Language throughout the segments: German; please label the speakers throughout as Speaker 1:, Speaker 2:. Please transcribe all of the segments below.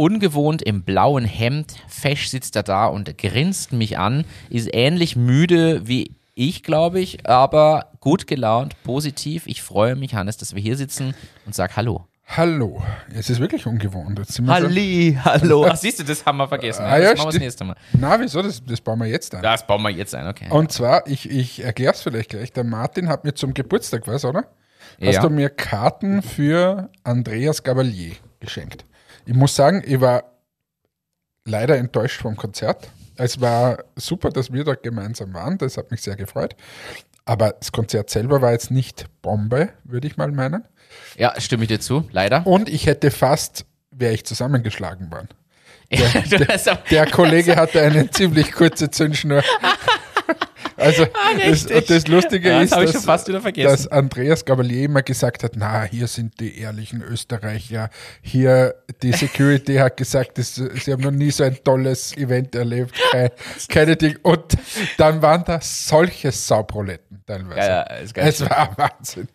Speaker 1: ungewohnt im blauen Hemd. Fesch sitzt er da und grinst mich an. Ist ähnlich müde wie ich, glaube ich, aber gut gelaunt, positiv. Ich freue mich, Hannes, dass wir hier sitzen und sag Hallo.
Speaker 2: Hallo. Es ist wirklich ungewohnt. Jetzt sind wir schon-
Speaker 1: Halli, hallo. Ach, siehst du, das haben wir vergessen.
Speaker 2: Ah, ja,
Speaker 1: das machen wir das nächste Mal.
Speaker 2: Na, wieso? Das, das bauen wir jetzt ein.
Speaker 1: Das bauen wir jetzt ein, okay.
Speaker 2: Und zwar, ich, ich erkläre es vielleicht gleich. Der Martin hat mir zum Geburtstag was, oder? Hast
Speaker 1: Ja.
Speaker 2: du mir Karten für Andreas Gabalier geschenkt? Ich muss sagen, ich war leider enttäuscht vom Konzert. Es war super, dass wir dort gemeinsam waren. Das hat mich sehr gefreut. Aber das Konzert selber war jetzt nicht Bombe, würde ich mal meinen.
Speaker 1: Ja, stimme ich dir zu, leider.
Speaker 2: Und ich hätte fast, wäre ich zusammengeschlagen worden.
Speaker 1: Du hast aber-
Speaker 2: Der Kollege hatte eine ziemlich kurze Zündschnur. Also das,
Speaker 1: richtig.
Speaker 2: das Lustige
Speaker 1: Ja, das
Speaker 2: ist, dass, dass Andreas Gabalier immer gesagt hat, na, hier sind die ehrlichen Österreicher, hier die Security hat gesagt, das, sie haben noch nie so ein tolles Event erlebt, keine, keine Dinge. Und dann waren da solche Sauproletten teilweise.
Speaker 1: Ja, ja,
Speaker 2: es war Wahnsinn.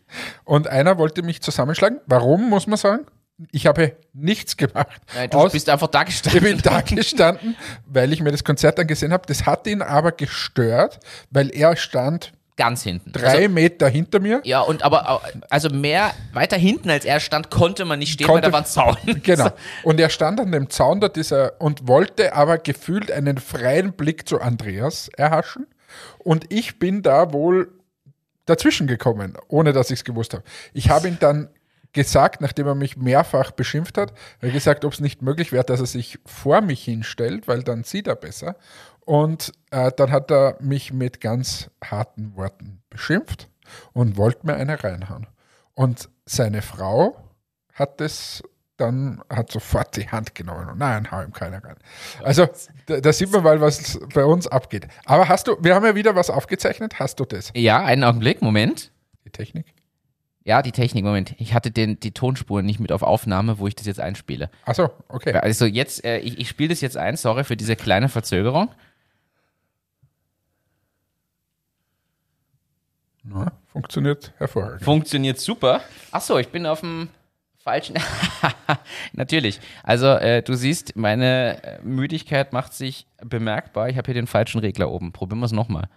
Speaker 2: Und einer wollte mich zusammenschlagen. Warum, muss man sagen? Ich habe nichts gemacht.
Speaker 1: Nein, du
Speaker 2: Aus-
Speaker 1: bist einfach da
Speaker 2: ich
Speaker 1: gestanden.
Speaker 2: bin da gestanden, weil ich mir das Konzert angesehen habe. Das hat ihn aber gestört, weil er stand
Speaker 1: Ganz hinten.
Speaker 2: drei
Speaker 1: Also,
Speaker 2: Meter hinter mir.
Speaker 1: ja, und aber au- also mehr weiter hinten als er stand, konnte man nicht stehen,
Speaker 2: Konnte-
Speaker 1: weil da war ein Zaun.
Speaker 2: Genau. Und er stand an dem Zaun da dieser und wollte aber gefühlt einen freien Blick zu Andreas erhaschen. Und ich bin da wohl dazwischen gekommen, ohne dass ich es gewusst habe. Ich habe ihn dann gesagt, nachdem er mich mehrfach beschimpft hat, ich gesagt, ob es nicht möglich wäre, dass er sich vor mich hinstellt, weil dann sieht er besser. Und äh, dann hat er mich mit ganz harten Worten beschimpft und wollte mir eine reinhauen. Und seine Frau hat das dann hat sofort die Hand genommen und nein, hau ihm keiner rein. Also da, da sieht man mal, was bei uns abgeht. Aber hast du, wir haben ja wieder was aufgezeichnet, hast du das?
Speaker 1: Ja, einen Augenblick, Moment.
Speaker 2: Die Technik?
Speaker 1: Ja, die Technik, Moment. Ich hatte den, die Tonspuren nicht mit auf Aufnahme, wo ich das jetzt einspiele.
Speaker 2: Achso, okay.
Speaker 1: Also jetzt, äh, ich, ich spiele das jetzt ein, sorry für diese kleine Verzögerung.
Speaker 2: Na, funktioniert hervorragend.
Speaker 1: Funktioniert super. Achso, ich bin auf dem falschen. Natürlich. Also, äh, du siehst, meine äh, Müdigkeit macht sich bemerkbar. Ich habe hier den falschen Regler oben. Probieren wir es nochmal.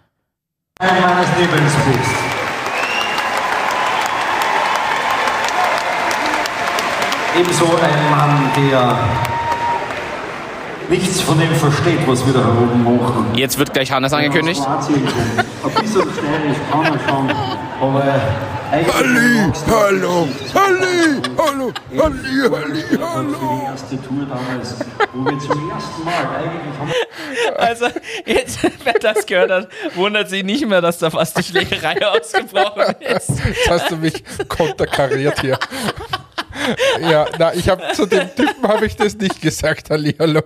Speaker 3: Ein meines Ebenso ein Mann, der nichts von dem versteht, was wir da herum machen.
Speaker 1: Jetzt wird gleich Hannes angekündigt.
Speaker 2: Halli, hallo, Halli, hallo, Halli, Halli,
Speaker 3: Für
Speaker 2: hallo.
Speaker 3: die erste Tour damals, wo wir zum ersten Mal eigentlich haben
Speaker 1: Also, jetzt, wer das gehört hat, wundert sich nicht mehr, dass da fast die Schlägerei ausgebrochen ist.
Speaker 2: Jetzt hast du mich konterkariert hier. Ja, na, ich habe zu dem Typen habe ich das nicht gesagt, Halli, hallo.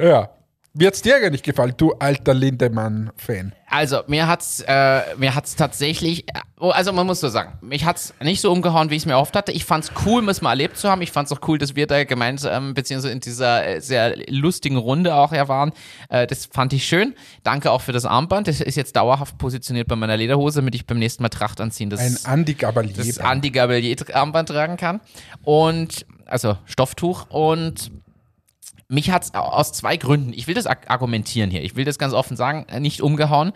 Speaker 2: Ja. Mir hat's dir ja nicht gefallen, du alter Lindemann-Fan.
Speaker 1: Also, mir hat's, äh, mir hat's tatsächlich, oh, also man muss so sagen, mich hat's nicht so umgehauen, wie ich es mir erhofft hatte. Ich fand's cool, es mal erlebt zu haben. Ich fand's auch cool, dass wir da gemeinsam, beziehungsweise in dieser äh, sehr lustigen Runde auch ja waren. Äh, das fand ich schön. Danke auch für das Armband. Das ist jetzt dauerhaft positioniert bei meiner Lederhose, damit ich beim nächsten Mal Tracht anziehen. Das
Speaker 2: Ein Andi Gabalier.
Speaker 1: das Andy Gabalier Armband tragen kann. Und, also Stofftuch. Und mich hat es aus zwei Gründen, ich will das argumentieren hier, ich will das ganz offen sagen, äh, nicht umgehauen.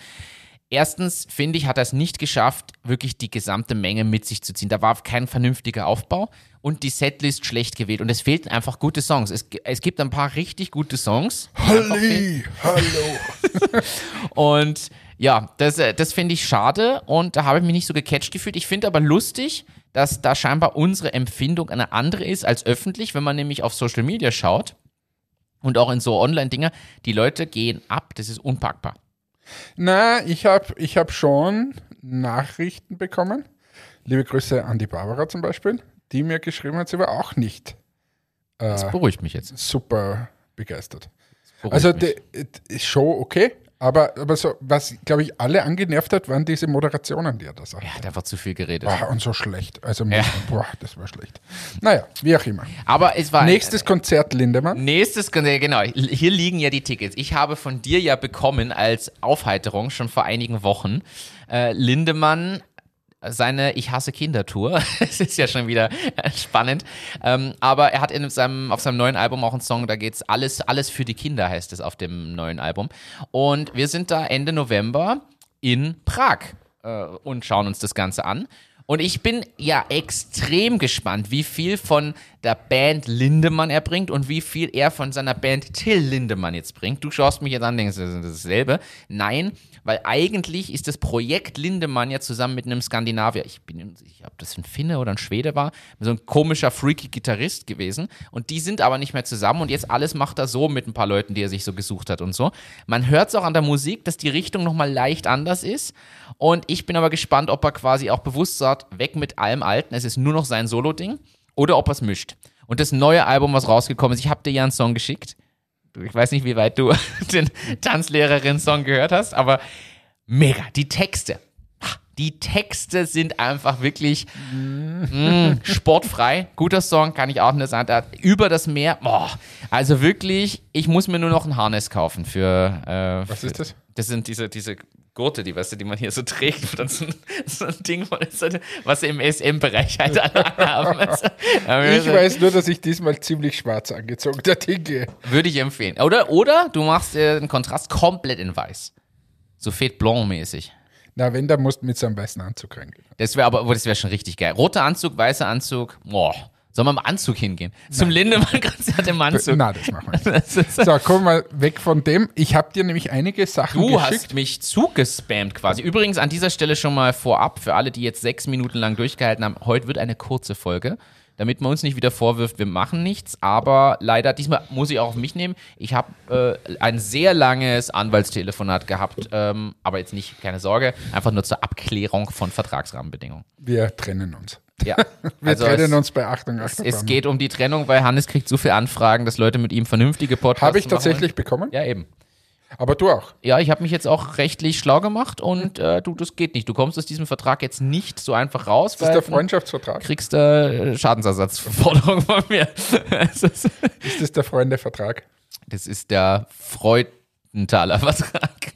Speaker 1: Erstens finde ich, hat er es nicht geschafft, wirklich die gesamte Menge mit sich zu ziehen. Da war kein vernünftiger Aufbau und die Setlist schlecht gewählt. Und es fehlten einfach gute Songs. Es, es gibt ein paar richtig gute Songs.
Speaker 2: Halli, hallo.
Speaker 1: Und ja, das, äh, das finde ich schade und da habe ich mich nicht so gecatcht gefühlt. Ich finde aber lustig, dass da scheinbar unsere Empfindung eine andere ist als öffentlich, wenn man nämlich auf Social Media schaut und auch in so Online-Dinger, die Leute gehen ab, das ist unpackbar.
Speaker 2: Na, ich habe ich hab schon Nachrichten bekommen. Liebe Grüße an die Barbara zum Beispiel, die mir geschrieben hat, sie war auch nicht
Speaker 1: Das beruhigt mich jetzt.
Speaker 2: super begeistert. Also ist schon okay, aber, aber so, was, glaube ich, alle angenervt hat, waren diese Moderationen, die er da sagt.
Speaker 1: er hat einfach zu viel geredet.
Speaker 2: Boah, und so schlecht. Also,
Speaker 1: Ja.
Speaker 2: boah, das war schlecht. Naja, wie auch immer.
Speaker 1: Aber es war
Speaker 2: Nächstes Konzert Lindemann.
Speaker 1: Nächstes, genau, hier liegen ja die Tickets. Ich habe von dir ja bekommen als Aufheiterung schon vor einigen Wochen. Äh, Lindemann seine Ich hasse Kinder-Tour. Es ist ja schon wieder spannend. Ähm, aber er hat in seinem, auf seinem neuen Album auch einen Song, da geht's alles, alles für die Kinder, heißt es auf dem neuen Album. Und wir sind da Ende November in Prag äh, und schauen uns das Ganze an. Und ich bin ja extrem gespannt, wie viel von der Band Lindemann er bringt und wie viel er von seiner Band Till Lindemann jetzt bringt. Du schaust mich jetzt an, denkst, das ist dasselbe. Nein, weil eigentlich ist das Projekt Lindemann ja zusammen mit einem Skandinavier, ich bin unsicher, ob das ein Finne oder ein Schwede war, so ein komischer, freaky Gitarrist gewesen. Und die sind aber nicht mehr zusammen und jetzt alles macht er so mit ein paar Leuten, die er sich so gesucht hat und so. Man hört es auch an der Musik, dass die Richtung nochmal leicht anders ist. Und ich bin aber gespannt, ob er quasi auch bewusst sagt, weg mit allem Alten, es ist nur noch sein Solo-Ding oder ob er es mischt. Und das neue Album, was rausgekommen ist, ich habe dir ja einen Song geschickt. Ich weiß nicht, wie weit du den Tanzlehrerin-Song gehört hast, aber mega. Die Texte. Die Texte sind einfach wirklich mm, sportfrei. Guter Song, kann ich auch nur sagen. Über das Meer. Boah, also wirklich, ich muss mir nur noch ein Harness kaufen für. Äh,
Speaker 2: Was
Speaker 1: für,
Speaker 2: ist das?
Speaker 1: Das sind diese, diese Gurte, die, weißt du, die man hier so trägt, dann so ein, so ein Ding von ist, was im SM-Bereich halt alle haben. Also,
Speaker 2: Ich weiß nur, dass ich diesmal ziemlich schwarz angezogen der Dinge.
Speaker 1: Würde ich empfehlen. Oder, oder du machst äh, den Kontrast komplett in weiß. So Fete Blanc-mäßig.
Speaker 2: Na, wenn, dann musst du mit so einem weißen Anzug reingehen.
Speaker 1: Das wäre aber, das wäre schon richtig geil. Roter Anzug, weißer Anzug. Boah. Sollen wir im Anzug hingehen? Zum Lindemann-Konzert im Anzug.
Speaker 2: Na, das machen wir nicht. So, komm mal weg von dem. Ich habe dir nämlich einige Sachen
Speaker 1: du
Speaker 2: geschickt.
Speaker 1: hast mich zugespammt quasi. Übrigens an dieser Stelle schon mal vorab, für alle, die jetzt sechs Minuten lang durchgehalten haben, heute wird eine kurze Folge. Damit man uns nicht wieder vorwirft, wir machen nichts, aber leider, diesmal muss ich auch auf mich nehmen. Ich habe äh, ein sehr langes Anwaltstelefonat gehabt, ähm, aber jetzt nicht, keine Sorge, einfach nur zur Abklärung von Vertragsrahmenbedingungen.
Speaker 2: Wir trennen uns.
Speaker 1: Ja,
Speaker 2: Wir
Speaker 1: also
Speaker 2: trennen
Speaker 1: es,
Speaker 2: uns bei Achtung,
Speaker 1: es,
Speaker 2: Achterbahn.
Speaker 1: es geht um die Trennung, weil Hannes kriegt so viele Anfragen, dass Leute mit ihm vernünftige Podcasts
Speaker 2: Habe ich
Speaker 1: machen
Speaker 2: tatsächlich bekommen?
Speaker 1: wollen. Ja, eben.
Speaker 2: Aber du auch.
Speaker 1: Ja, ich habe mich jetzt auch rechtlich schlau gemacht und äh, du, das geht nicht. Du kommst aus diesem Vertrag jetzt nicht so einfach raus,
Speaker 2: Das ist der Freundschaftsvertrag.
Speaker 1: kriegst äh, Schadensersatzforderung von mir. das, ist,
Speaker 2: Ist das der Freundevertrag?
Speaker 1: das ist der Freudenthaler Vertrag.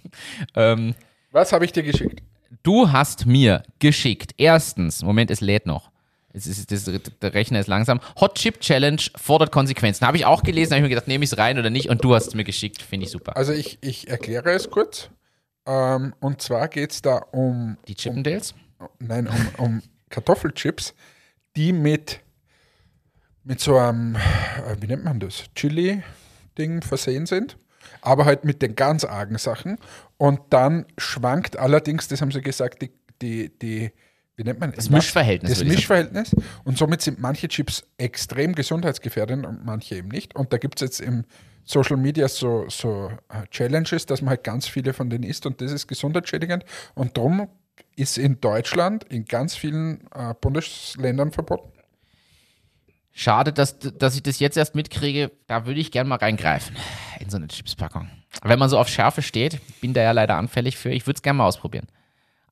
Speaker 1: Ähm,
Speaker 2: Was habe ich dir geschickt?
Speaker 1: Du hast mir geschickt, erstens, Moment, es lädt noch. Es ist, das, der Rechner ist langsam. Hot Chip Challenge fordert Konsequenzen. Habe ich auch gelesen, habe ich mir gedacht, nehme ich es rein oder nicht? Und du hast es mir geschickt, finde ich super.
Speaker 2: Also ich, ich erkläre es kurz. Ähm, und zwar geht es da um,
Speaker 1: Die Chippendales?
Speaker 2: nein, um, um Kartoffelchips, die mit, mit so einem, äh, wie nennt man das, Chili-Ding versehen sind, aber halt mit den ganz argen Sachen. Und dann schwankt allerdings, das haben sie gesagt, die, die, die wie nennt man
Speaker 1: Das Mischverhältnis,
Speaker 2: Das
Speaker 1: würde ich
Speaker 2: Mischverhältnis. Und somit sind manche Chips extrem gesundheitsgefährdend und manche eben nicht. Und da gibt es jetzt im Social Media so, so äh, Challenges, dass man halt ganz viele von denen isst und das ist gesundheitsschädigend. Und darum ist in Deutschland in ganz vielen äh, Bundesländern verboten.
Speaker 1: Schade, dass, dass ich das jetzt erst mitkriege. Da würde ich gern mal reingreifen in so eine Chipspackung. Wenn man so auf Schärfe steht, bin da ja leider anfällig für. Ich würde es gerne mal ausprobieren.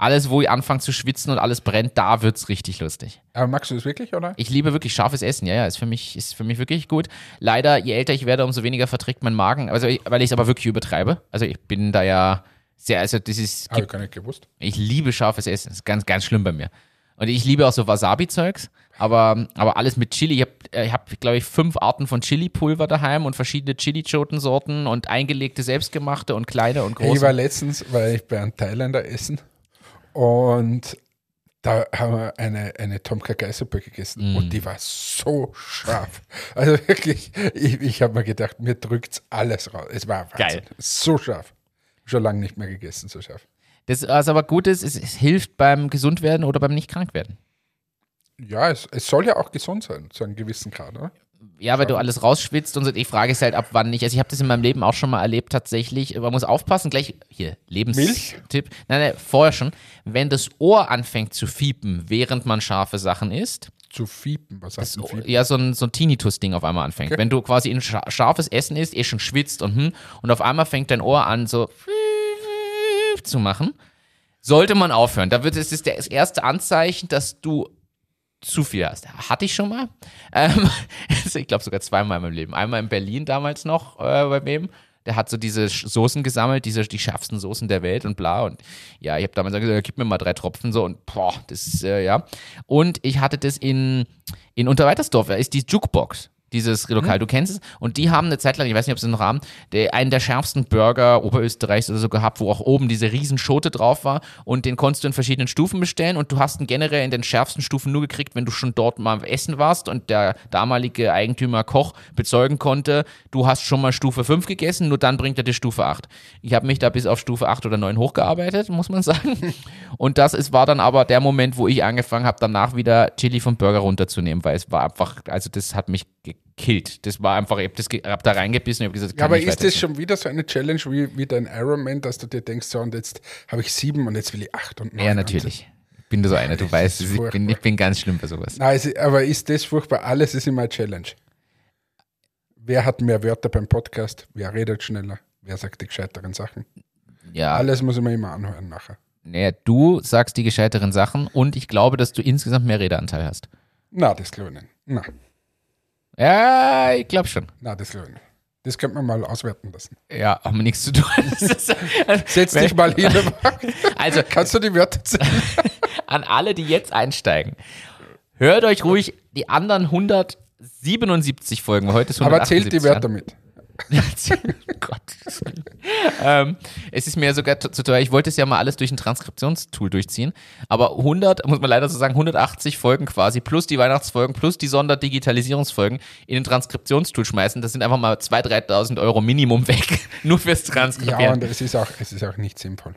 Speaker 1: Alles, wo ich anfange zu schwitzen und alles brennt, da wird es richtig lustig.
Speaker 2: Aber magst du das wirklich, oder?
Speaker 1: Ich liebe wirklich scharfes Essen, ja, ja, ist für mich, ist für mich wirklich gut. Leider, je älter ich werde, umso weniger verträgt mein Magen, also ich, weil ich es aber wirklich übertreibe. Also ich bin da ja sehr, also das ist,
Speaker 2: Habe ich gar nicht gewusst.
Speaker 1: ich liebe scharfes Essen. Das ist ganz, ganz schlimm bei mir. Und ich liebe auch so Wasabi-Zeugs, aber, aber alles mit Chili. Ich habe, ich hab, glaube ich, fünf Arten von Chili-Pulver daheim und verschiedene Chili-Choten-Sorten und eingelegte, selbstgemachte und kleine und
Speaker 2: Ich war
Speaker 1: große.
Speaker 2: letztens, weil ich bei einem Thailänder essen und da haben wir eine, eine Tomka Geißelsuppe gegessen
Speaker 1: Mm.
Speaker 2: und die war so scharf. Also wirklich, ich, ich habe mir gedacht, mir drückt alles raus. Es war Wahnsinn.
Speaker 1: Geil.
Speaker 2: So scharf. Schon lange nicht mehr gegessen, so scharf.
Speaker 1: Das, was aber gut ist, es, es hilft beim Gesundwerden oder beim Nicht-Krank-Werden.
Speaker 2: Ja, es, es soll ja auch gesund sein, zu einem gewissen Grad, oder?
Speaker 1: Ja, weil du alles rausschwitzt und so. Ich frage es halt ab wann nicht. Also ich habe das in meinem Leben auch schon mal erlebt tatsächlich. Man muss aufpassen, gleich hier, Lebenstipp. Nein, nein, vorher schon. Wenn das Ohr anfängt zu fiepen, während man scharfe Sachen isst,
Speaker 2: Zu fiepen, was heißt denn fiepen?
Speaker 1: ja, so ein, so ein Tinnitus-Ding auf einmal anfängt.
Speaker 2: Okay.
Speaker 1: Wenn du quasi ein scha scharfes Essen isst, eh schon schwitzt und hm, und auf einmal fängt dein Ohr an, so zu machen, sollte man aufhören. Da wird es ist das erste Anzeichen, dass du zu viel hast. Hatte ich schon mal. Ähm, ich glaube sogar zweimal in meinem Leben. Einmal in Berlin damals noch, äh, bei wem? der hat so diese Soßen gesammelt, diese, die schärfsten Soßen der Welt und bla. Und ja, ich habe damals gesagt, gib mir mal drei Tropfen so und boah, das ist, äh, ja. Und ich hatte das in, in Unterweitersdorf, da ist die Jukebox. Dieses Lokal, du kennst es. Und die haben eine Zeit lang, ich weiß nicht, ob sie es noch haben, der, einen der schärfsten Burger Oberösterreichs oder so gehabt, wo auch oben diese riesen Schote drauf war. Und den konntest du in verschiedenen Stufen bestellen. Und du hast ihn generell in den schärfsten Stufen nur gekriegt, wenn du schon dort mal essen warst und der damalige Eigentümer Koch bezeugen konnte, du hast schon mal Stufe 5 gegessen, nur dann bringt er dir Stufe 8. Ich habe mich da bis auf Stufe 8 oder 9 hochgearbeitet, muss man sagen. Und das ist, war dann aber der Moment, wo ich angefangen habe, danach wieder Chili vom Burger runterzunehmen, weil es war einfach, also das hat mich gekillt. Das war einfach, ich habe ge- hab da reingebissen und habe gesagt,
Speaker 2: Ja, aber ist das schon wieder so eine Challenge wie, wie dein Ironman, dass du dir denkst, so und jetzt habe ich sieben und jetzt will ich acht und neun.
Speaker 1: Ja, natürlich. Ich bin da so einer, du
Speaker 2: Das
Speaker 1: weißt, ich bin, ich bin ganz schlimm bei sowas.
Speaker 2: Nein, aber ist das furchtbar? Alles ist immer eine Challenge. Wer hat mehr Wörter beim Podcast? Wer redet schneller? Wer sagt die gescheiteren Sachen?
Speaker 1: Ja,
Speaker 2: Alles muss ich mir immer anhören nachher.
Speaker 1: naja, du sagst die gescheiteren Sachen und ich glaube, dass du insgesamt mehr Redeanteil hast.
Speaker 2: Na, das glaube ich nicht. Na,
Speaker 1: Ja, ich glaube schon.
Speaker 2: na, das nicht. Das könnte man mal auswerten lassen.
Speaker 1: Ja, haben wir nichts zu tun.
Speaker 2: Setz dich mal hin.
Speaker 1: Also
Speaker 2: Kannst du die Wörter zählen?
Speaker 1: an alle, die jetzt einsteigen, hört euch ruhig die anderen 177 Folgen. Heute ist
Speaker 2: Aber zählt die
Speaker 1: 178
Speaker 2: Wörter mit.
Speaker 1: Gott. ähm, es ist mir sogar zu teuer. Ich wollte es ja mal alles durch ein Transkriptionstool durchziehen. Aber 100, muss man leider so sagen, 180 Folgen quasi, plus die Weihnachtsfolgen, plus die Sonderdigitalisierungsfolgen in den Transkriptionstool schmeißen. Das sind einfach mal 2.000, 3.000 Euro Minimum weg. Nur fürs
Speaker 2: Ja,
Speaker 1: Transkribieren.
Speaker 2: und es ist, auch, es ist auch nicht sinnvoll.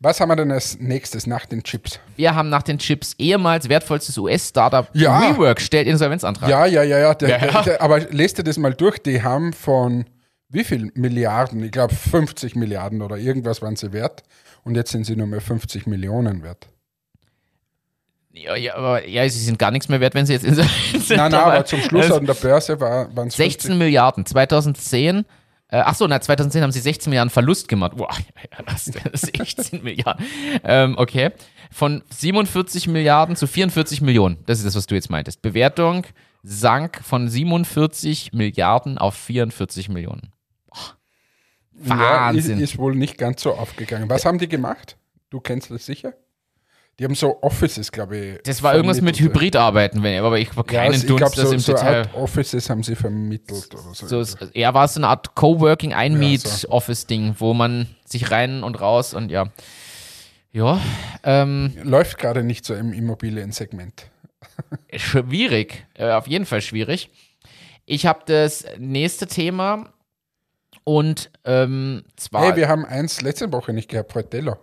Speaker 2: Was haben wir denn als nächstes nach den Chips?
Speaker 1: Wir haben nach den Chips ehemals wertvollstes US-Startup
Speaker 2: Ja.
Speaker 1: WeWork stellt Insolvenzantrag.
Speaker 2: Ja, ja, ja, ja. Der,
Speaker 1: Ja, ja.
Speaker 2: Der, aber lest dir das mal durch. Die haben von wie viel Milliarden? Ich glaube 50 Milliarden oder irgendwas waren sie wert. Und jetzt sind sie nur mehr 50 Millionen wert.
Speaker 1: Ja, ja, aber ja, sie sind gar nichts mehr wert, wenn sie jetzt Insolvenz sind.
Speaker 2: Nein, nein, aber zum Schluss
Speaker 1: Also-
Speaker 2: an der Börse war, waren es
Speaker 1: 16 Milliarden. 2010, äh, ach so, na, 2010 haben sie 16 Milliarden Verlust gemacht. Boah, denn? 16 Milliarden. Ähm, okay. Von 47 Milliarden zu 44 Millionen. Das ist das, was du jetzt meintest. Bewertung sank von 47 Milliarden auf 44 Millionen. Wahnsinn.
Speaker 2: Ja, ist, ist wohl nicht ganz so aufgegangen. Was haben die gemacht? Du kennst das sicher? Die haben so Offices, glaube ich.
Speaker 1: das war irgendwas mit. Hybridarbeiten, wenn, aber ich habe
Speaker 2: Ja,
Speaker 1: keinen
Speaker 2: also ich
Speaker 1: Dunst,
Speaker 2: glaube,
Speaker 1: das
Speaker 2: so,
Speaker 1: im
Speaker 2: so
Speaker 1: Detail.
Speaker 2: Art Offices haben sie vermittelt oder so.
Speaker 1: So, ja, war so eine Art Coworking,
Speaker 2: Ja,
Speaker 1: Einmiet-Office-Ding, wo man sich rein und raus und ja. Ja, ähm,
Speaker 2: Läuft gerade nicht so im Immobiliensegment.
Speaker 1: schwierig. Äh, auf jeden Fall schwierig. Ich habe das nächste Thema und ähm, zwar.
Speaker 2: Hey, wir haben eins letzte Woche nicht gehabt, Fratello.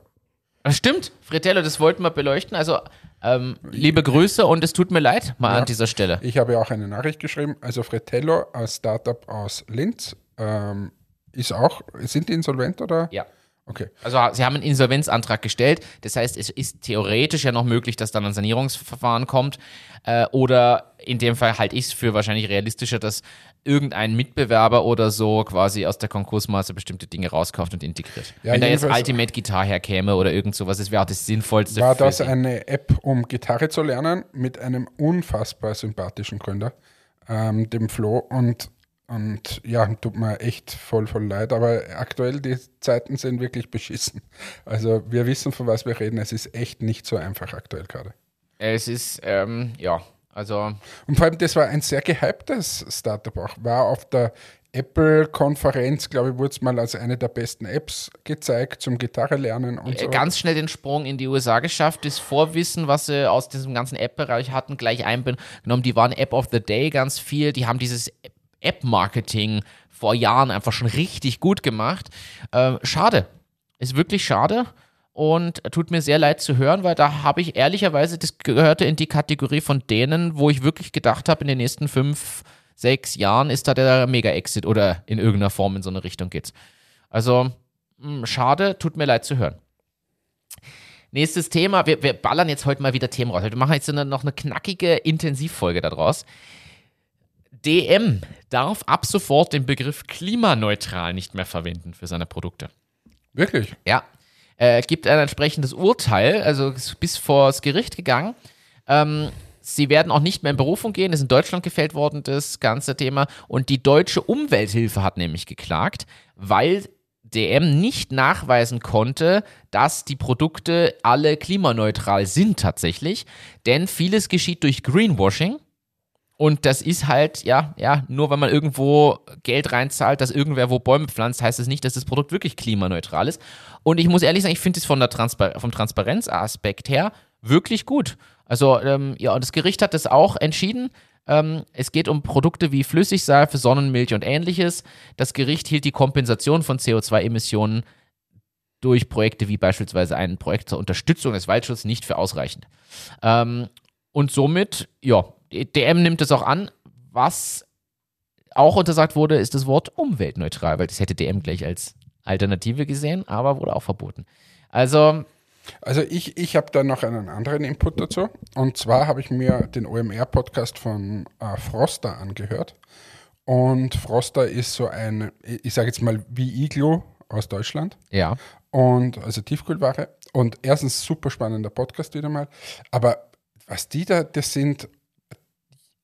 Speaker 1: Ah, Stimmt, Fratello, das wollten wir beleuchten. Also, ähm, liebe Grüße und es tut mir leid mal
Speaker 2: Ja.
Speaker 1: an dieser Stelle.
Speaker 2: Ich habe auch eine Nachricht geschrieben. Also Fratello, ein Startup aus Linz, ähm, ist auch, sind die insolvent oder?
Speaker 1: Ja.
Speaker 2: Okay.
Speaker 1: Also sie haben einen Insolvenzantrag gestellt. Das heißt, es ist theoretisch ja noch möglich, dass dann ein Sanierungsverfahren kommt. Äh, oder in dem Fall halte ich es für wahrscheinlich realistischer, dass irgendein Mitbewerber oder so quasi aus der Konkursmasse bestimmte Dinge rauskauft und integriert.
Speaker 2: Ja,
Speaker 1: Wenn da jetzt Ultimate Guitar herkäme oder irgend sowas, das wäre auch das Sinnvollste.
Speaker 2: War das
Speaker 1: sie.
Speaker 2: eine App, um Gitarre zu lernen, mit einem unfassbar sympathischen Gründer, ähm, dem Flo. Und, und ja, tut mir echt voll, voll leid. Aber aktuell, die Zeiten sind wirklich beschissen. Also wir wissen, von was wir reden. Es ist echt nicht so einfach aktuell gerade.
Speaker 1: Es ist, ähm, ja, also
Speaker 2: Und vor allem, das war ein sehr gehyptes Startup auch. War auf der Apple-Konferenz, glaube ich, wurde es mal als eine der besten Apps gezeigt zum Gitarre lernen und so.
Speaker 1: Ganz schnell den Sprung in die USA geschafft. Das Vorwissen, was sie aus diesem ganzen App-Bereich hatten, gleich eingenommen. Die waren App of the Day ganz viel. Die haben dieses App-Marketing vor Jahren einfach schon richtig gut gemacht. Ähm, schade. Ist wirklich schade. Und tut mir sehr leid zu hören, weil da habe ich ehrlicherweise, das gehörte in die Kategorie von denen, wo ich wirklich gedacht habe, in den nächsten fünf, sechs Jahren ist da der Mega-Exit oder in irgendeiner Form in so eine Richtung geht's. Also, mh, schade, tut mir leid zu hören. Nächstes Thema. Wir, wir ballern jetzt heute mal wieder Themen raus. Wir machen jetzt noch eine knackige Intensivfolge daraus. DM darf ab sofort den Begriff klimaneutral nicht mehr verwenden für seine Produkte.
Speaker 2: Wirklich?
Speaker 1: Ja. Äh, gibt ein entsprechendes Urteil, also ist bis vor das Gericht gegangen. Ähm, Sie werden auch nicht mehr in Berufung gehen. Ist in Deutschland gefällt worden, das ganze Thema. Und die deutsche Umwelthilfe hat nämlich geklagt, weil DM nicht nachweisen konnte, dass die Produkte alle klimaneutral sind tatsächlich. Denn vieles geschieht durch Greenwashing. Und das ist halt, ja, ja, nur wenn man irgendwo Geld reinzahlt, dass irgendwer wo Bäume pflanzt, heißt es das nicht, dass das Produkt wirklich klimaneutral ist. Und ich muss ehrlich sagen, ich finde es von der Transpar vom Transparenzaspekt her wirklich gut. Also, ähm, ja, und das Gericht hat das auch entschieden. Ähm, es geht um Produkte wie Flüssigseife, Sonnenmilch und ähnliches. Das Gericht hielt die Kompensation von CO2-Emissionen durch Projekte wie beispielsweise ein Projekt zur Unterstützung des Waldschutzes nicht für ausreichend. Ähm, und somit, ja, DM nimmt es auch an. Was auch untersagt wurde, ist das Wort umweltneutral, weil das hätte DM gleich als Alternative gesehen, aber wurde auch verboten. Also.
Speaker 2: Also ich, ich habe da noch einen anderen Input dazu. Und zwar habe ich mir den OMR-Podcast von äh, Froster angehört. Und Froster ist so ein, ich sage jetzt mal wie Iglo aus Deutschland.
Speaker 1: Ja.
Speaker 2: Und also Tiefkühlware. Und erstens super spannender Podcast wieder mal. Aber was die da, das sind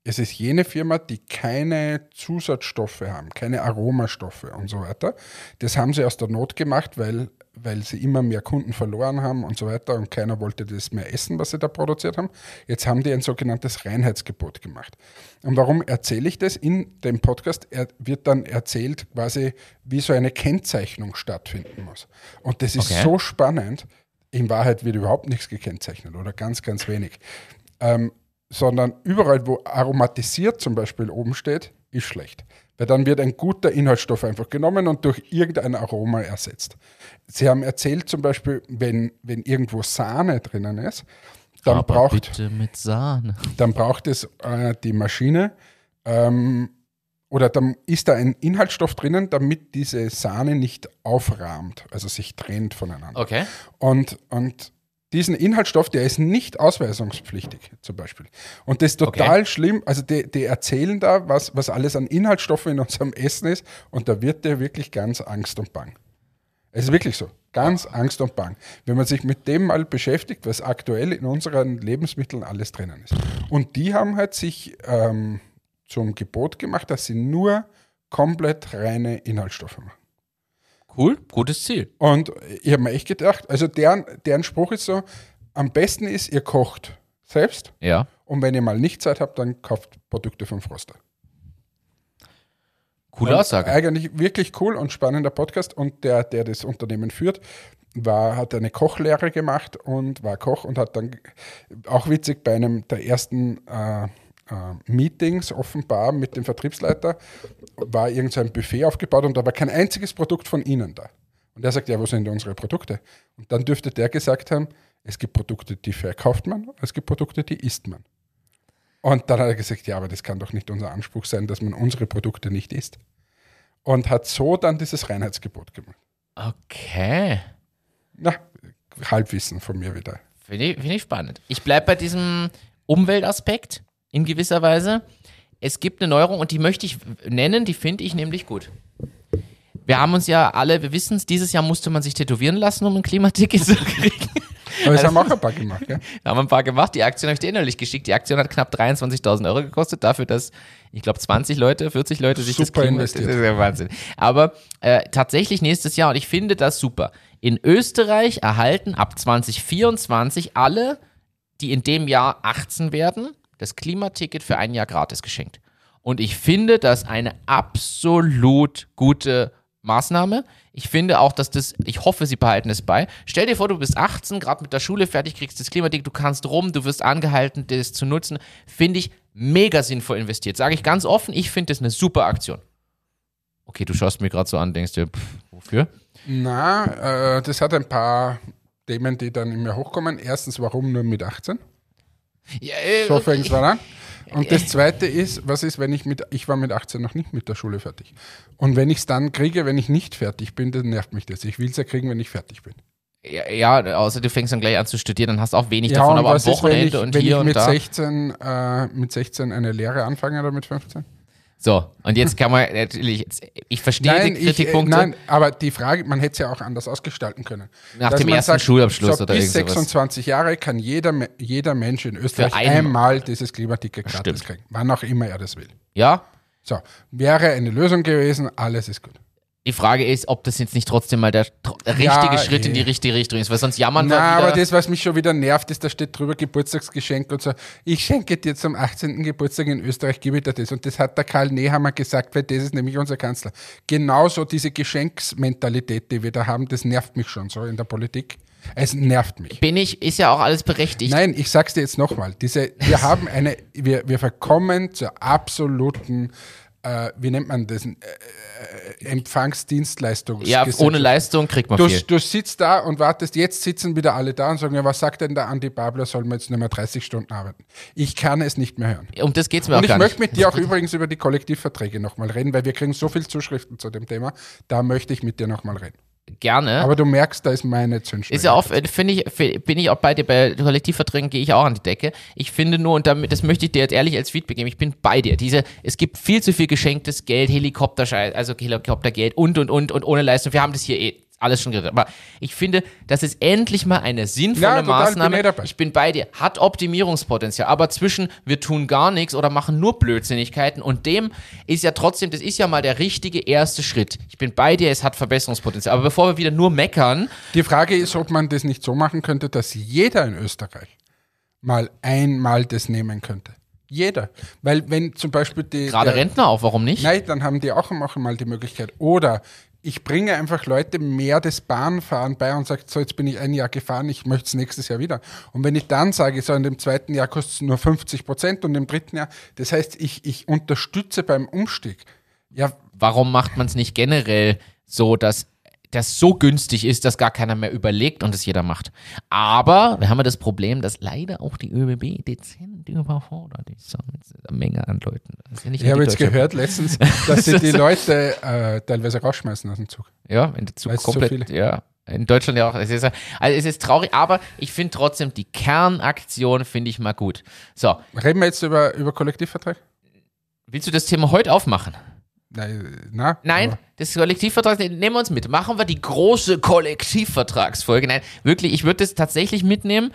Speaker 2: es ist jene Firma, die keine Zusatzstoffe haben, keine Aromastoffe und so weiter. Das haben sie aus der Not gemacht, weil, weil sie immer mehr Kunden verloren haben und so weiter und keiner wollte das mehr essen, was sie da produziert haben. Jetzt haben die ein sogenanntes Reinheitsgebot gemacht. Und warum erzähle ich das? In dem Podcast wird dann erzählt, quasi, wie so eine Kennzeichnung stattfinden muss. Und das ist okay. so spannend. In Wahrheit wird überhaupt nichts gekennzeichnet oder ganz, ganz wenig. Ähm, sondern überall, wo aromatisiert zum Beispiel oben steht, ist schlecht. Weil dann wird ein guter Inhaltsstoff einfach genommen und durch irgendein Aroma ersetzt. Sie haben erzählt zum Beispiel, wenn, wenn irgendwo Sahne drinnen ist, dann
Speaker 1: Aber
Speaker 2: braucht. Dann braucht es äh, die Maschine ähm, oder dann ist da ein Inhaltsstoff drinnen, damit diese Sahne nicht aufrahmt, also sich trennt voneinander.
Speaker 1: Okay.
Speaker 2: Und, und diesen Inhaltsstoff, der ist nicht ausweisungspflichtig, zum Beispiel. Und das ist total okay. schlimm. Also die, die, erzählen da, was, was alles an Inhaltsstoffen in unserem Essen ist, und da wird dir wirklich ganz Angst und Bang. Es ist wirklich so. Ganz Angst und Bang. Wenn man sich mit dem mal beschäftigt, was aktuell in unseren Lebensmitteln alles drinnen ist. Und die haben halt sich ähm, zum Gebot gemacht, dass sie nur komplett reine Inhaltsstoffe machen.
Speaker 1: Cool, gutes Ziel.
Speaker 2: Und ich habe mir echt gedacht, also deren, deren Spruch ist so, am besten ist, ihr kocht selbst.
Speaker 1: Ja.
Speaker 2: Und wenn ihr mal nicht Zeit habt, dann kauft Produkte vom Froster.
Speaker 1: Coole und Aussage.
Speaker 2: Eigentlich wirklich cool und spannender Podcast. Und der, der das Unternehmen führt, war, hat eine Kochlehre gemacht und war Koch und hat dann auch witzig bei einem der ersten äh, Meetings offenbar mit dem Vertriebsleiter war irgendein Buffet aufgebaut und da war kein einziges Produkt von ihnen da. Und er sagt, ja, wo sind unsere Produkte? Und dann dürfte der gesagt haben, es gibt Produkte, die verkauft man, es gibt Produkte, die isst man. Und dann hat er gesagt, ja, aber das kann doch nicht unser Anspruch sein, dass man unsere Produkte nicht isst. Und hat so dann dieses Reinheitsgebot gemacht.
Speaker 1: Okay.
Speaker 2: Na, Halbwissen von mir wieder.
Speaker 1: Finde ich, find ich spannend. Ich bleibe bei diesem Umweltaspekt in gewisser Weise. Es gibt eine Neuerung und die möchte ich nennen, die finde ich nämlich gut. Wir haben uns ja alle, wir wissen es, dieses Jahr musste man sich tätowieren lassen, um ein Klimaticket zu kriegen.
Speaker 2: Aber es haben auch ein paar gemacht, ja?
Speaker 1: Da haben wir ein paar gemacht. Die Aktion habe ich dir innerlich geschickt. Die Aktion hat knapp 23.000 Euro gekostet, dafür, dass, ich glaube, 20 Leute, 40 Leute sich
Speaker 2: super
Speaker 1: das Klima,
Speaker 2: investiert.
Speaker 1: Das ist ja Wahnsinn. Aber äh, tatsächlich nächstes Jahr, und ich finde das super. In Österreich erhalten ab 2024 alle, die in dem Jahr 18 werden, das Klimaticket für ein Jahr gratis geschenkt. Und ich finde das eine absolut gute Maßnahme. Ich finde auch, dass das, ich hoffe, sie behalten es bei. Stell dir vor, du bist 18, gerade mit der Schule fertig, kriegst das Klimaticket, du kannst rum, du wirst angehalten, das zu nutzen. Finde ich mega sinnvoll investiert. Sage ich ganz offen, ich finde das eine super Aktion. Okay, du schaust mir gerade so an, denkst dir, pff, wofür?
Speaker 2: Na, äh, das hat ein paar Themen, die dann in mir hochkommen. Erstens, warum nur mit 18?
Speaker 1: Ja, äh,
Speaker 2: so fängt es an. Und das zweite ist, was ist, wenn ich mit, ich war mit 18 noch nicht mit der Schule fertig. Und wenn ich es dann kriege, wenn ich nicht fertig bin, dann nervt mich das. Ich will es ja kriegen, wenn ich fertig bin.
Speaker 1: Ja, ja, außer du fängst dann gleich an zu studieren, dann hast du auch wenig ja, davon, aber am Wochenende
Speaker 2: ist, wenn ich,
Speaker 1: und
Speaker 2: wenn
Speaker 1: hier
Speaker 2: ich mit
Speaker 1: und da.
Speaker 2: 16, äh, mit 16 eine Lehre anfange oder mit 15?
Speaker 1: So, und jetzt kann man natürlich, jetzt, ich verstehe die
Speaker 2: ich, äh,
Speaker 1: Kritikpunkte.
Speaker 2: nein, aber die Frage, man hätte es ja auch anders ausgestalten können.
Speaker 1: Nach
Speaker 2: Dass
Speaker 1: dem ersten Schulabschluss
Speaker 2: so
Speaker 1: oder
Speaker 2: bis
Speaker 1: irgend sowas.
Speaker 2: 26 Jahre kann jeder, jeder Mensch in Österreich einmal dieses Klimaticket gratis kriegen, wann auch immer er das will.
Speaker 1: ja,
Speaker 2: So, wäre eine Lösung gewesen, alles ist gut.
Speaker 1: Die Frage ist, ob das jetzt nicht trotzdem mal der richtige
Speaker 2: Ja,
Speaker 1: Schritt in
Speaker 2: eh.
Speaker 1: die richtige Richtung ist, weil sonst jammern wir
Speaker 2: Na,
Speaker 1: wieder.
Speaker 2: aber das, was mich schon wieder nervt, ist, da steht drüber Geburtstagsgeschenk und so. Ich schenke dir zum 18. Geburtstag in Österreich, gebe ich dir das. Und das hat der Karl Nehammer gesagt, weil das ist nämlich unser Kanzler. Genauso diese Geschenksmentalität, die wir da haben, das nervt mich schon so in der Politik. Es nervt mich.
Speaker 1: bin ich, ist ja auch alles berechtigt.
Speaker 2: Nein, ich sag's dir jetzt nochmal. Diese, wir haben eine, wir, wir verkommen zur absoluten, äh, wie nennt man das, äh, äh, Empfangsdienstleistung.
Speaker 1: ja, ohne Leistung kriegt man
Speaker 2: Du,
Speaker 1: viel.
Speaker 2: du sitzt da und wartest, jetzt sitzen wieder alle da und sagen, ja, was sagt denn der Andi Babler, sollen wir jetzt nicht mehr 30 Stunden arbeiten? Ich kann es nicht mehr hören.
Speaker 1: Um das geht's mir
Speaker 2: Und
Speaker 1: auch
Speaker 2: ich
Speaker 1: gar
Speaker 2: möchte
Speaker 1: nicht.
Speaker 2: mit dir auch übrigens über die Kollektivverträge nochmal reden, weil wir kriegen so viele Zuschriften zu dem Thema. Da möchte ich mit dir nochmal reden.
Speaker 1: Gerne.
Speaker 2: Aber du merkst, da ist meine Zündschnur.
Speaker 1: Ist ja auch, finde ich, bin ich auch bei dir, bei Kollektivverträgen gehe ich auch an die Decke. Ich finde nur, und damit, das möchte ich dir jetzt ehrlich als Feedback geben, ich bin bei dir. Diese, es gibt viel zu viel geschenktes Geld, Helikopterscheiß, also Helikoptergeld und, und, und, und ohne Leistung. Wir haben das hier eh alles schon geredet. Aber ich finde, das ist endlich mal eine sinnvolle
Speaker 2: Ja, total, bin
Speaker 1: Maßnahme.
Speaker 2: eh
Speaker 1: ich bin bei dir. Hat Optimierungspotenzial. Aber zwischen wir tun gar nichts oder machen nur Blödsinnigkeiten und dem ist ja trotzdem, das ist ja mal der richtige erste Schritt. Ich bin bei dir, es hat Verbesserungspotenzial. Aber bevor wir wieder nur meckern,
Speaker 2: Die Frage ist, ob man das nicht so machen könnte, dass jeder in Österreich mal einmal das nehmen könnte. Jeder. Weil wenn zum Beispiel die...
Speaker 1: gerade
Speaker 2: der-
Speaker 1: Rentner auch, warum nicht?
Speaker 2: Nein, dann haben die auch einmal die Möglichkeit. Oder ich bringe einfach Leute mehr das Bahnfahren bei und sage, so jetzt bin ich ein Jahr gefahren, ich möchte es nächstes Jahr wieder. Und wenn ich dann sage, so in dem zweiten Jahr kostet es nur 50 Prozent und im dritten Jahr, das heißt, ich, ich unterstütze beim Umstieg. Ja,
Speaker 1: warum macht man es nicht generell so, dass das so günstig ist, dass gar keiner mehr überlegt und es jeder macht. Aber wir haben ja das Problem, dass leider auch die ÖBB dezent überfordert ist dieser Menge an Leuten. Ja nicht
Speaker 2: ich habe jetzt gehört letztens, dass sie die Leute äh, teilweise rausschmeißen aus dem Zug.
Speaker 1: Ja, wenn der Zug
Speaker 2: Weil es so
Speaker 1: komplett, ja. In Deutschland ja auch. Es ist, also es ist traurig, aber ich finde trotzdem die Kernaktion finde ich mal gut. So,
Speaker 2: Reden wir jetzt über, über Kollektivvertrag?
Speaker 1: willst du das Thema heute aufmachen?
Speaker 2: Nein, na,
Speaker 1: Nein,
Speaker 2: aber-
Speaker 1: das Kollektivvertrag, nehmen wir uns mit. Machen wir die große Kollektivvertragsfolge. Nein, wirklich, ich würde das tatsächlich mitnehmen.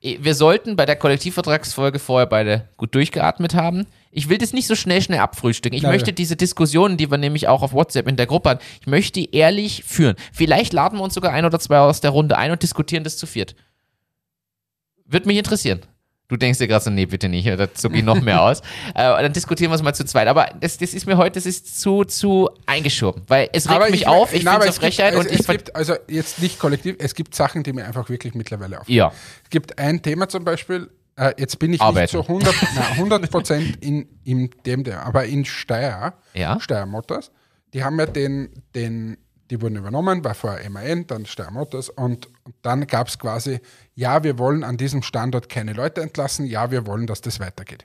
Speaker 1: Wir sollten bei der Kollektivvertragsfolge vorher beide gut durchgeatmet haben. Ich will das nicht so schnell, schnell abfrühstücken. Ich
Speaker 2: Nein.
Speaker 1: möchte diese Diskussionen, die wir nämlich auch auf WhatsApp in der Gruppe haben, ich möchte die ehrlich führen. Vielleicht laden wir uns sogar ein oder zwei aus der Runde ein und diskutieren das zu viert. Würde mich interessieren. Du denkst dir gerade so, nee, bitte nicht, da zucke ich noch mehr aus. Äh, dann diskutieren wir es mal zu zweit. Aber das, das ist mir heute, das ist zu, zu eingeschoben, weil es regt
Speaker 2: Aber
Speaker 1: mich
Speaker 2: ich-
Speaker 1: auf, ich finde es Frechheit
Speaker 2: gibt,
Speaker 1: und
Speaker 2: es,
Speaker 1: ich
Speaker 2: es
Speaker 1: ver-
Speaker 2: gibt, also jetzt nicht kollektiv, es gibt Sachen, die mir einfach wirklich mittlerweile auf.
Speaker 1: Ja,
Speaker 2: Es gibt ein Thema zum Beispiel, äh, jetzt bin ich
Speaker 1: Arbeiten.
Speaker 2: nicht so 100, na, 100 Prozent in, in dem, der, aber in Steyr,
Speaker 1: Ja.
Speaker 2: Steyr Motors, die haben ja den, den, die wurden übernommen, war vorher MAN, dann Steyr Motors und, und dann gab es quasi, ja, wir wollen an diesem Standort keine Leute entlassen, ja, wir wollen, dass das weitergeht.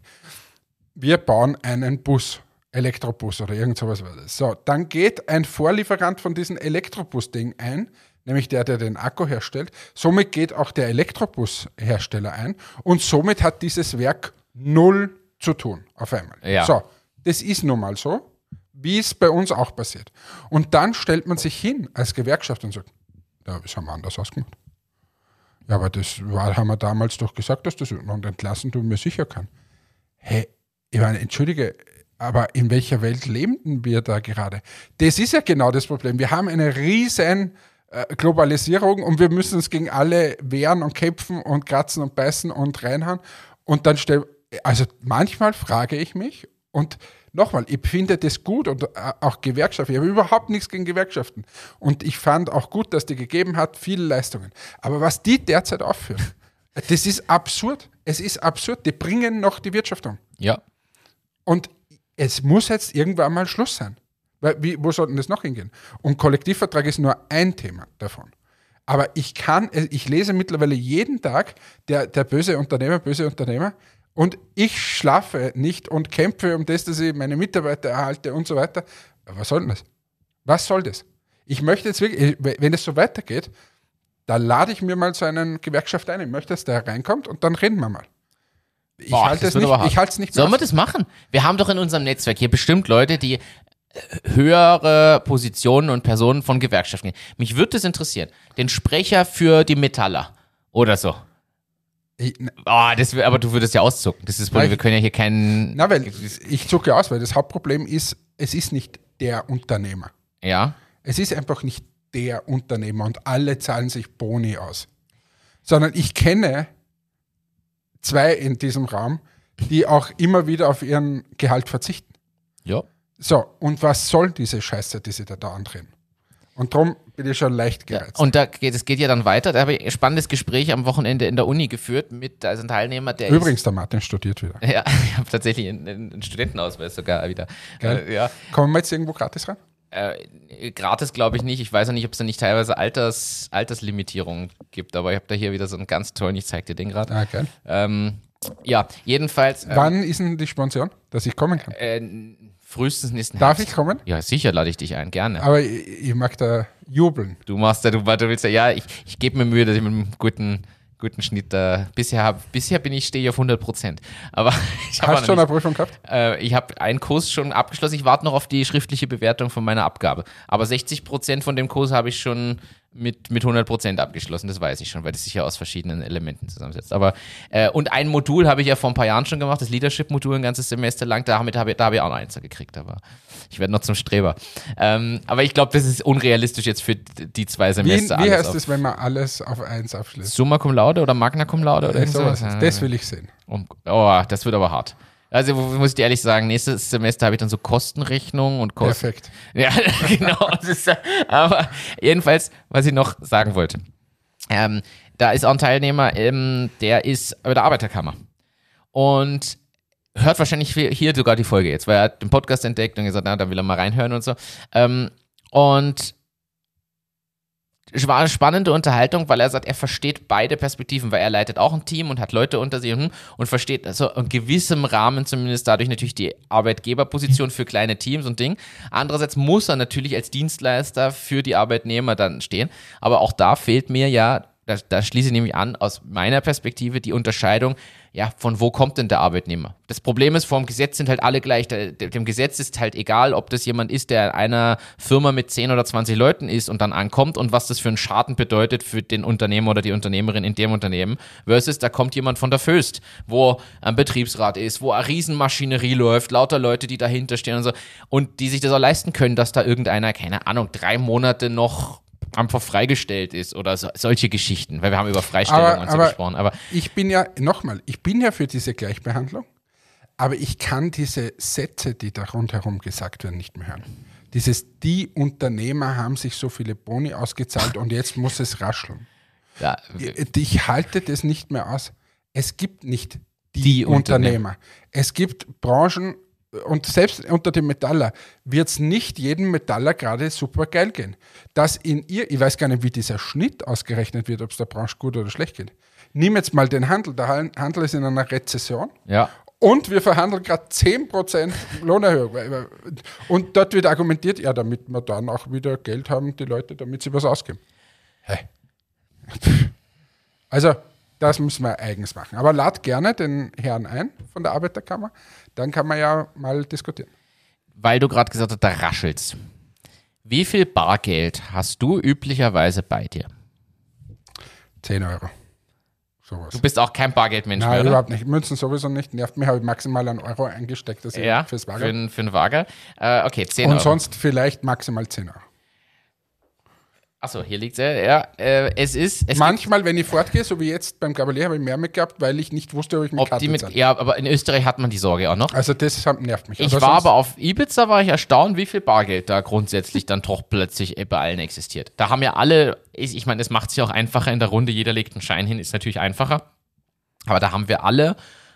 Speaker 2: Wir bauen einen Bus. Elektrobus oder irgend sowas war das. So, dann geht ein Vorlieferant von diesem Elektrobus-Ding ein, nämlich der, der den Akku herstellt. Somit geht auch der Elektrobus-Hersteller ein und somit hat dieses Werk null zu tun auf einmal.
Speaker 1: Ja.
Speaker 2: So, das ist nun mal so, wie es bei uns auch passiert. Und dann stellt man sich hin als Gewerkschaft und sagt, ja, das haben wir anders ausgemacht. Ja, aber das war, haben wir damals doch gesagt, dass das und entlassen du mir sicher kann. Hey, ich meine, entschuldige, aber in welcher Welt leben wir da gerade? Das ist ja genau das Problem. Wir haben eine riesen äh, Globalisierung und wir müssen uns gegen alle wehren und kämpfen und kratzen und beißen und reinhauen. Und dann stell, also manchmal frage ich mich und nochmal, ich finde das gut und auch Gewerkschaften. Ich habe überhaupt nichts gegen Gewerkschaften. Und ich fand auch gut, dass die gegeben hat, viele Leistungen. Aber was die derzeit aufführen, das ist absurd. Es ist absurd. Die bringen noch die Wirtschaft um.
Speaker 1: ja.
Speaker 2: Und es muss jetzt irgendwann mal Schluss sein. Weil, wie, wo sollten das noch hingehen? Und Kollektivvertrag ist nur ein Thema davon. Aber ich kann, ich lese mittlerweile jeden Tag der, der böse Unternehmer, böse Unternehmer und ich schlafe nicht und kämpfe um das, dass ich meine Mitarbeiter erhalte und so weiter. Was soll denn das? Was soll das? Ich möchte jetzt wirklich, wenn es so weitergeht, da lade ich mir mal so einen Gewerkschaft ein. Ich möchte, dass der reinkommt und dann reden wir mal. Ich halte es nicht, ich halte es nicht
Speaker 1: Sollen wir das machen? Wir haben doch in unserem Netzwerk hier bestimmt Leute, die äh, höhere Positionen und Personen von Gewerkschaften. Mich würde das interessieren. Den Sprecher für die Metaller oder so.
Speaker 2: Ich, na,
Speaker 1: Oh, das, aber du würdest ja auszucken. Das ist das Problem. Wir können ja hier keinen.
Speaker 2: na, weil ich zucke aus, weil das Hauptproblem ist, es ist nicht der Unternehmer.
Speaker 1: Ja.
Speaker 2: Es ist einfach nicht der Unternehmer und alle zahlen sich Boni aus. Sondern ich kenne zwei in diesem Raum, die auch immer wieder auf ihren Gehalt verzichten.
Speaker 1: Ja.
Speaker 2: So, und was soll diese Scheiße, die sie da, da andrehen? Und darum bin ich schon leicht
Speaker 1: Ja,
Speaker 2: gereizt.
Speaker 1: und da geht, es geht ja dann weiter. Da habe ich ein spannendes Gespräch am Wochenende in der Uni geführt mit also einem Teilnehmer, der
Speaker 2: Übrigens, der Martin studiert wieder.
Speaker 1: Ist, ja, ich habe tatsächlich einen, einen Studentenausweis sogar wieder. Äh, ja.
Speaker 2: Kommen wir jetzt irgendwo gratis rein?
Speaker 1: Äh, gratis glaube ich nicht. Ich weiß auch nicht, ob es da nicht teilweise Alters, Alterslimitierungen gibt, aber ich habe da hier wieder so einen ganz tollen, ich zeig dir den gerade.
Speaker 2: Ah, geil.
Speaker 1: Ähm, ja, jedenfalls ähm,
Speaker 2: Wann ist denn die Sponsion, dass ich kommen kann?
Speaker 1: äh, frühestens nächsten
Speaker 2: Darf
Speaker 1: Herbst.
Speaker 2: ich kommen?
Speaker 1: Ja, sicher lade ich dich ein, gerne.
Speaker 2: Aber ich, ich mag da jubeln.
Speaker 1: Du machst ja, du, du willst ja, ja, ich, ich gebe mir Mühe, dass ich mit einem guten, guten Schnitt da, bisher hab, bisher bin ich, stehe ich auf 100 Prozent. Aber ich habe
Speaker 2: Hast du schon eine Prüfung gehabt?
Speaker 1: äh, ich habe einen Kurs schon abgeschlossen, ich warte noch auf die schriftliche Bewertung von meiner Abgabe. Aber 60 Prozent von dem Kurs habe ich schon mit, mit 100 Prozent abgeschlossen, das weiß ich schon, weil das sich ja aus verschiedenen Elementen zusammensetzt. Aber, äh, und ein Modul habe ich ja vor ein paar Jahren schon gemacht, das Leadership-Modul ein ganzes Semester lang, damit habe ich, da habe ich auch noch eins gekriegt, aber ich werde noch zum Streber. Ähm, aber ich glaube, das ist unrealistisch jetzt für die zwei
Speaker 2: Wie,
Speaker 1: Semester.
Speaker 2: wie
Speaker 1: alles
Speaker 2: heißt es, wenn man alles auf eins abschließt?
Speaker 1: Summa Cum Laude oder Magna Cum Laude oder
Speaker 2: sowas.
Speaker 1: sowas?
Speaker 2: Das will ich sehen.
Speaker 1: Um, oh, das wird aber hart. Also muss ich dir ehrlich sagen, nächstes Semester habe ich dann so Kostenrechnung und Kosten.
Speaker 2: Perfekt.
Speaker 1: Ja, genau. Aber jedenfalls, was ich noch sagen wollte. Ähm, da ist auch ein Teilnehmer, ähm, der ist bei der Arbeiterkammer. Und hört wahrscheinlich hier sogar die Folge jetzt, weil er hat den Podcast entdeckt und gesagt, na, da will er mal reinhören und so. Ähm, und war eine spannende Unterhaltung, weil er sagt, er versteht beide Perspektiven, weil er leitet auch ein Team und hat Leute unter sich und, und versteht also in gewissem Rahmen zumindest dadurch natürlich die Arbeitgeberposition für kleine Teams und Ding. Andererseits muss er natürlich als Dienstleister für die Arbeitnehmer dann stehen. Aber auch da fehlt mir ja, da, da schließe ich nämlich an, aus meiner Perspektive die Unterscheidung, ja, von wo kommt denn der Arbeitnehmer? Das Problem ist, vom Gesetz sind halt alle gleich. Dem Gesetz ist halt egal, ob das jemand ist, der in einer Firma mit 10 oder 20 Leuten ist und dann ankommt und was das für einen Schaden bedeutet für den Unternehmer oder die Unternehmerin in dem Unternehmen, versus da kommt jemand von der Föst, wo ein Betriebsrat ist, wo eine Riesenmaschinerie läuft, lauter Leute, die dahinter stehen und so und die sich das auch leisten können, dass da irgendeiner, keine Ahnung, drei Monate noch einfach freigestellt ist oder so, solche Geschichten, weil wir haben über Freistellung
Speaker 2: Aber-
Speaker 1: und so
Speaker 2: aber-
Speaker 1: gesprochen, aber
Speaker 2: Ich bin ja, nochmal, ich bin ja für diese Gleichbehandlung, aber ich kann diese Sätze, die da rundherum gesagt werden, nicht mehr hören. Dieses, die Unternehmer haben sich so viele Boni ausgezahlt und jetzt muss es rascheln.
Speaker 1: ja,
Speaker 2: Ich halte das nicht mehr aus. Es gibt nicht die,
Speaker 1: Die
Speaker 2: Unternehmer. Es gibt Branchen und selbst unter den Metaller wird es nicht jedem Metaller gerade super geil gehen. Dass in ihr, ich weiß gar nicht, wie dieser Schnitt ausgerechnet wird, ob es der Branche gut oder schlecht geht. Nimm jetzt mal den Handel. Der Han- Handel ist in einer Rezession.
Speaker 1: ja.
Speaker 2: Und wir verhandeln gerade 10% Lohnerhöhung. Und dort wird argumentiert, ja, damit wir dann auch wieder Geld haben, die Leute, damit sie was ausgeben. Hä? Also, das müssen wir eigens machen. Aber lad gerne den Herrn ein von der Arbeiterkammer. Dann kann man ja mal diskutieren.
Speaker 1: weil du gerade gesagt hast, da raschelt's. Wie viel Bargeld hast du üblicherweise bei dir?
Speaker 2: 10 Euro. Sowas.
Speaker 1: Du bist auch kein Bargeldmensch
Speaker 2: Nein,
Speaker 1: mehr,
Speaker 2: überhaupt nicht. Münzen sowieso nicht. Nervt mich, habe ich maximal einen Euro eingesteckt, das
Speaker 1: Ja,
Speaker 2: fürs
Speaker 1: für,
Speaker 2: Wagen.
Speaker 1: einen- für einen Wager. Äh, okay, 10
Speaker 2: Und
Speaker 1: Euro.
Speaker 2: sonst vielleicht maximal 10 Euro.
Speaker 1: Achso, hier liegt er. Ja, äh, es ist. Es
Speaker 2: Manchmal, wenn ich fortgehe, so wie jetzt beim Gabalier, habe ich mehr mitgehabt, weil ich nicht wusste, ob ich mit
Speaker 1: ob
Speaker 2: Karte
Speaker 1: die mit, ja, aber in Österreich hat man die Sorge auch noch.
Speaker 2: Also das nervt mich.
Speaker 1: Ich
Speaker 2: Aber
Speaker 1: war aber auf Ibiza, war ich erstaunt, wie viel Bargeld da grundsätzlich dann doch plötzlich bei allen existiert. Da haben ja alle, ich, ich meine, es macht sich auch einfacher in der Runde, jeder legt einen Schein hin, ist natürlich einfacher. Aber da haben wir alle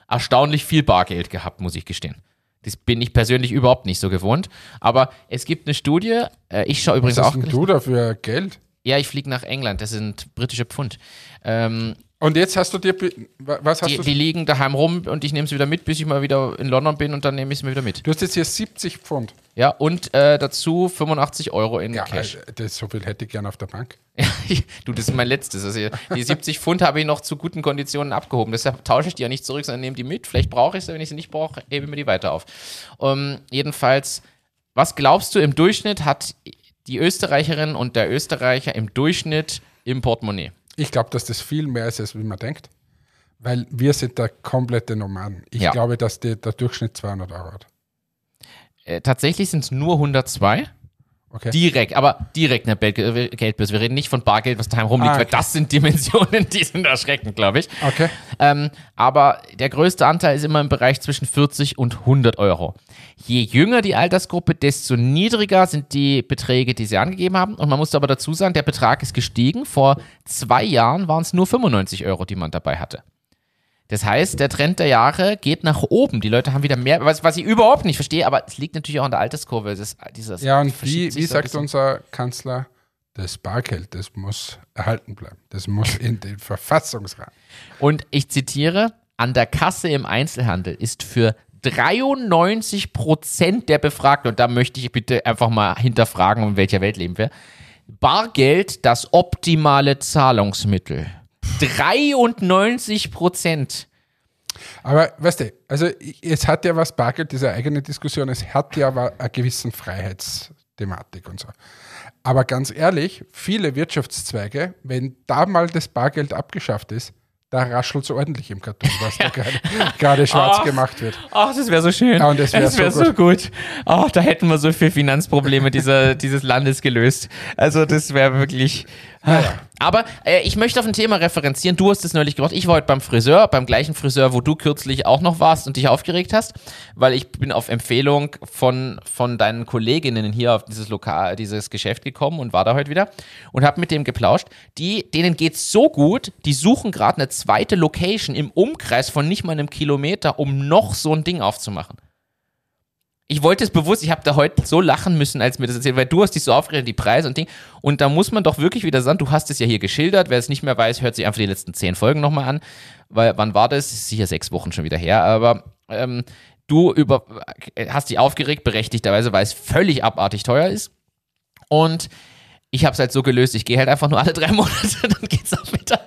Speaker 1: erstaunlich viel Bargeld gehabt, muss ich gestehen. Das bin ich persönlich überhaupt nicht so gewohnt. Aber es gibt eine Studie, äh, ich schaue übrigens
Speaker 2: Was
Speaker 1: auch.
Speaker 2: denn du da für Geld?
Speaker 1: Ja, ich fliege nach England, das sind britische Pfund. Ähm,
Speaker 2: Und jetzt hast du dir, was hast
Speaker 1: Die,
Speaker 2: du?
Speaker 1: die liegen daheim rum und ich nehme sie wieder mit, bis ich mal wieder in London bin und dann nehme ich sie mir wieder mit.
Speaker 2: du hast jetzt hier 70 Pfund.
Speaker 1: Ja, und äh, dazu 85 Euro in
Speaker 2: Ja,
Speaker 1: Cash.
Speaker 2: äh, das, so viel hätte ich gern auf der Bank.
Speaker 1: du, das ist mein letztes. Also die 70 Pfund habe ich noch zu guten Konditionen abgehoben. Deshalb tausche ich die ja nicht zurück, sondern nehme die mit. Vielleicht brauche ich sie, wenn ich sie nicht brauche, hebe ich mir die weiter auf. Um, jedenfalls, was glaubst du, im Durchschnitt hat die Österreicherin und der Österreicher im Durchschnitt im Portemonnaie?
Speaker 2: Ich glaube, dass das viel mehr ist, als wie man denkt. Weil wir sind da komplette Nomaden. Ich
Speaker 1: Ja.
Speaker 2: glaube, dass die, der Durchschnitt 200 Euro hat.
Speaker 1: Äh, tatsächlich sind es nur 102.
Speaker 2: Okay.
Speaker 1: Direkt, aber direkt eine Bel- äh, Geldbörse. Wir reden nicht von Bargeld, was daheim rumliegt,
Speaker 2: Ah,
Speaker 1: weil
Speaker 2: okay.
Speaker 1: das sind Dimensionen, die sind erschreckend, glaube ich.
Speaker 2: okay.
Speaker 1: Ähm, aber der größte Anteil ist immer im Bereich zwischen 40 und 100 Euro. Je jünger die Altersgruppe, desto niedriger sind die Beträge, die sie angegeben haben. Und man muss aber dazu sagen, der Betrag ist gestiegen. Vor zwei Jahren waren es nur 95 Euro, die man dabei hatte. Das heißt, der Trend der Jahre geht nach oben. Die Leute haben wieder mehr, was, was ich überhaupt nicht verstehe, aber es liegt natürlich auch an der Alterskurve. Das, dieses
Speaker 2: Ja, und wie, wie
Speaker 1: so
Speaker 2: sagt
Speaker 1: bisschen.
Speaker 2: unser Kanzler, das Bargeld, das muss erhalten bleiben. Das muss in den Verfassungsrahmen.
Speaker 1: Und ich zitiere, an der Kasse im Einzelhandel ist für 93 Prozent der Befragten, und da möchte ich bitte einfach mal hinterfragen, in welcher Welt leben wir, Bargeld das optimale Zahlungsmittel. 93 Prozent.
Speaker 2: Aber weißt du, also es hat ja was Bargeld, diese eigene Diskussion, es hat ja wa- eine gewissen Freiheitsthematik und so. Aber ganz ehrlich, viele Wirtschaftszweige, wenn da mal das Bargeld abgeschafft ist, da raschelt es ordentlich im Karton, was da gerade- schwarz
Speaker 1: Ach.
Speaker 2: gemacht wird.
Speaker 1: Ach, das wäre so schön.
Speaker 2: Ja, das wär
Speaker 1: wär
Speaker 2: so
Speaker 1: so gut. Ach, da hätten wir so viele Finanzprobleme dieser, dieses Landes gelöst. Also das wäre wirklich. Aber äh, ich möchte auf ein Thema referenzieren. Du hast es neulich gemacht. Ich war heute beim Friseur, beim gleichen Friseur, wo du kürzlich auch noch warst und dich aufgeregt hast, weil ich bin auf Empfehlung von, von deinen Kolleginnen hier auf dieses Lokal, dieses Geschäft gekommen und war da heute wieder und habe mit dem geplauscht. Die, denen geht's so gut, die suchen gerade eine zweite Location im Umkreis von nicht mal einem Kilometer, um noch so ein Ding aufzumachen. Ich wollte es bewusst, ich habe da heute so lachen müssen, als mir das erzählt, weil du hast dich so aufgeregt, die Preise und Ding. Und da muss man doch wirklich wieder sagen, du hast es ja hier geschildert. Wer es nicht mehr weiß, hört sich einfach die letzten zehn Folgen nochmal an. Weil, wann war das? Sicher sechs Wochen schon wieder her. Aber ähm, du über, hast dich aufgeregt, berechtigterweise, weil es völlig abartig teuer ist. Und ich habe es halt so gelöst, ich gehe halt einfach nur alle drei Monate, dann geht's auch wieder.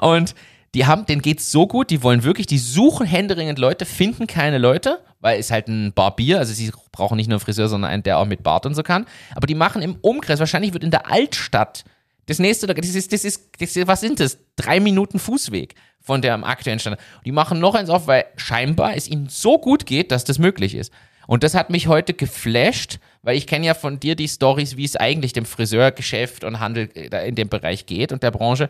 Speaker 1: Und die haben, denen geht's so gut, die wollen wirklich, die suchen händeringend Leute, finden keine Leute, weil es halt ein Barbier, also sie brauchen nicht nur einen Friseur, sondern einen, der auch mit Bart und so kann. Aber die machen im Umkreis, wahrscheinlich wird in der Altstadt das nächste, das ist, das ist, das ist was sind das? Drei Minuten Fußweg von der aktuellen Stand. Die machen noch eins auf, weil scheinbar es ihnen so gut geht, dass das möglich ist. Und das hat mich heute geflasht, weil ich kenne ja von dir die Stories, wie es eigentlich dem Friseurgeschäft und Handel äh, in dem Bereich geht und der Branche.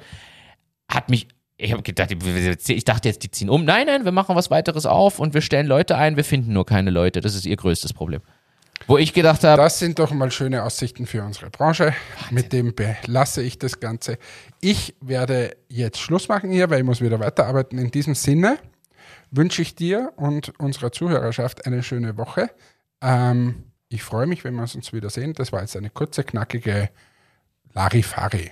Speaker 1: Hat mich, ich habe gedacht, ich dachte jetzt, die ziehen um. Nein, nein, wir machen was weiteres auf und wir stellen Leute ein, wir finden nur keine Leute. Das ist ihr größtes Problem. Wo ich gedacht habe,
Speaker 2: Das sind doch mal schöne Aussichten für unsere Branche. Mit dem belasse ich das Ganze. Ich werde jetzt Schluss machen hier, weil ich muss wieder weiterarbeiten. In diesem Sinne wünsche ich dir und unserer Zuhörerschaft eine schöne Woche. Ähm, ich freue mich, wenn wir uns wiedersehen. Das war jetzt eine kurze, knackige Larifari.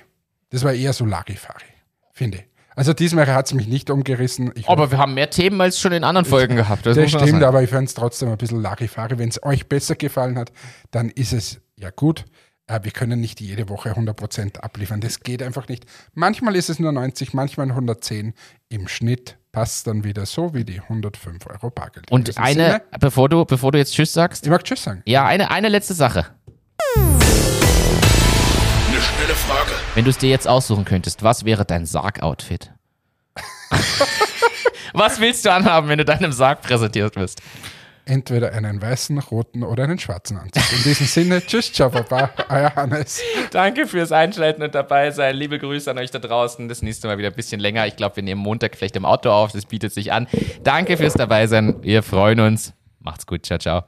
Speaker 2: Das war eher so Larifari, finde ich. Also diesmal hat es mich nicht umgerissen. Ich
Speaker 1: aber wir haben mehr Themen als schon in anderen Folgen gehabt.
Speaker 2: das
Speaker 1: muss man auch
Speaker 2: stimmt, aber ich fand es trotzdem ein bisschen Larifari. Wenn es euch besser gefallen hat, dann ist es ja gut. Äh, wir können nicht jede Woche 100% abliefern. Das geht einfach nicht. Manchmal ist es nur 90, manchmal 110. Im Schnitt passt dann wieder so wie die 105 Euro Bargeld.
Speaker 1: Und eine,
Speaker 2: Sinne,
Speaker 1: bevor du, bevor du jetzt Tschüss sagst,
Speaker 2: ich mag Tschüss sagen.
Speaker 1: ja, eine, eine letzte Sache.
Speaker 4: Schnelle Frage.
Speaker 1: Wenn du es dir jetzt aussuchen könntest, was wäre dein Sarg-Outfit? was willst du anhaben, wenn du deinem Sarg präsentiert wirst?
Speaker 2: Entweder einen weißen, roten oder einen schwarzen Anzug. In diesem Sinne, tschüss, ciao, baba, euer Hannes.
Speaker 1: Danke fürs Einschalten und dabei sein. Liebe Grüße an euch da draußen. Das nächste Mal wieder ein bisschen länger. Ich glaube, wir nehmen Montag vielleicht im Auto auf. Das bietet sich an. Danke fürs Dabeisein. Wir freuen uns. Macht's gut. Ciao, ciao.